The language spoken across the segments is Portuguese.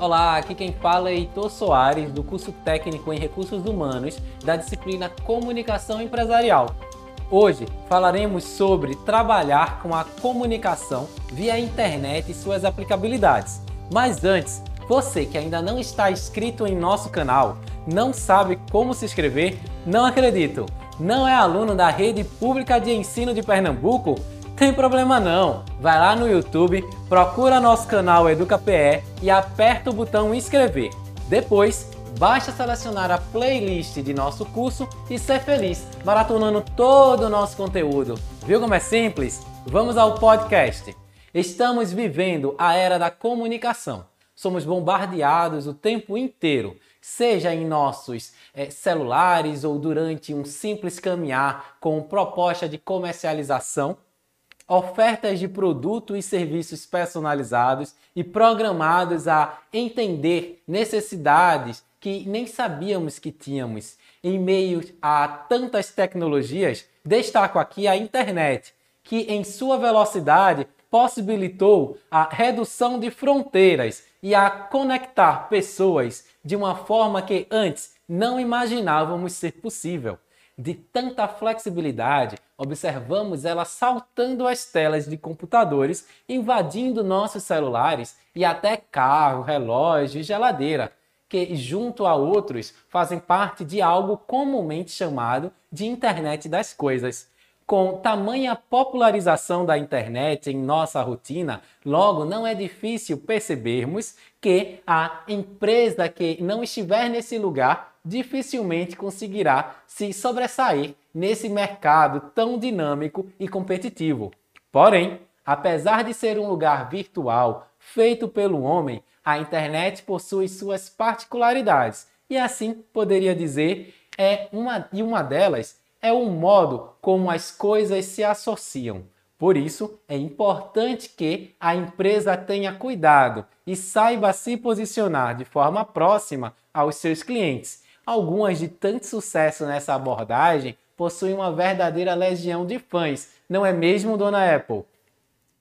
Olá, aqui quem fala é Heitor Soares, do curso técnico em Recursos Humanos da disciplina Comunicação Empresarial. Hoje falaremos sobre trabalhar com a comunicação via internet e suas aplicabilidades. Mas antes, você que ainda não está inscrito em nosso canal, não sabe como se inscrever, não acredito. Não é aluno da Rede Pública de Ensino de Pernambuco? Tem problema não. Vai lá no YouTube, procura nosso canal EducaPE e aperta o botão inscrever. Depois, basta selecionar a playlist de nosso curso e ser feliz, maratonando todo o nosso conteúdo. Viu como é simples? Vamos ao podcast. Estamos vivendo a era da comunicação. Somos bombardeados o tempo inteiro, seja em nossos é, celulares ou durante um simples caminhar com proposta de comercialização ofertas de produtos e serviços personalizados e programados a entender necessidades que nem sabíamos que tínhamos. Em meio a tantas tecnologias, destaco aqui a internet, que em sua velocidade possibilitou a redução de fronteiras e a conectar pessoas de uma forma que antes não imaginávamos ser possível de tanta flexibilidade, observamos ela saltando as telas de computadores, invadindo nossos celulares e até carro, relógio e geladeira, que, junto a outros, fazem parte de algo comumente chamado de internet das coisas. Com tamanha popularização da internet em nossa rotina, logo não é difícil percebermos que a empresa que não estiver nesse lugar dificilmente conseguirá se sobressair nesse mercado tão dinâmico e competitivo. Porém, apesar de ser um lugar virtual feito pelo homem, a internet possui suas particularidades e assim poderia dizer é uma e uma delas é o modo como as coisas se associam. Por isso, é importante que a empresa tenha cuidado e saiba se posicionar de forma próxima aos seus clientes Algumas de tanto sucesso nessa abordagem possuem uma verdadeira legião de fãs, não é mesmo, dona Apple?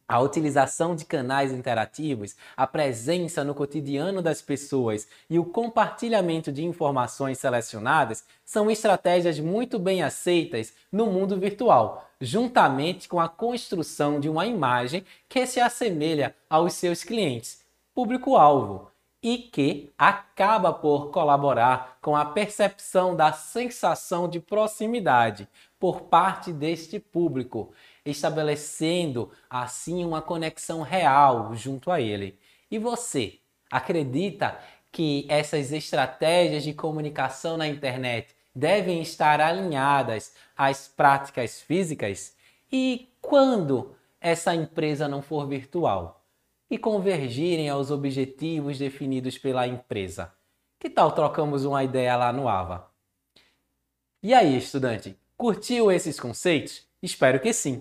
A utilização de canais interativos, a presença no cotidiano das pessoas e o compartilhamento de informações selecionadas são estratégias muito bem aceitas no mundo virtual, juntamente com a construção de uma imagem que se assemelha aos seus clientes, público-alvo e que acaba por colaborar com a percepção da sensação de proximidade por parte deste público, estabelecendo assim uma conexão real junto a ele. E você acredita que essas estratégias de comunicação na internet devem estar alinhadas às práticas físicas? E quando essa empresa não for virtual? e convergirem aos objetivos definidos pela empresa. Que tal trocamos uma ideia lá no AVA? E aí, estudante, curtiu esses conceitos? Espero que sim.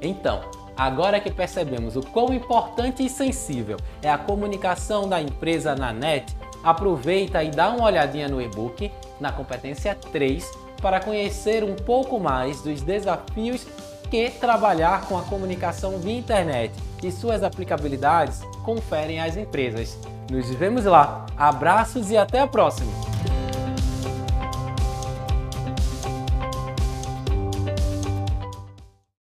Então, agora que percebemos o quão importante e sensível é a comunicação da empresa na net, aproveita e dá uma olhadinha no e-book na competência 3 para conhecer um pouco mais dos desafios que trabalhar com a comunicação via internet e suas aplicabilidades conferem às empresas. Nos vemos lá. Abraços e até a próxima!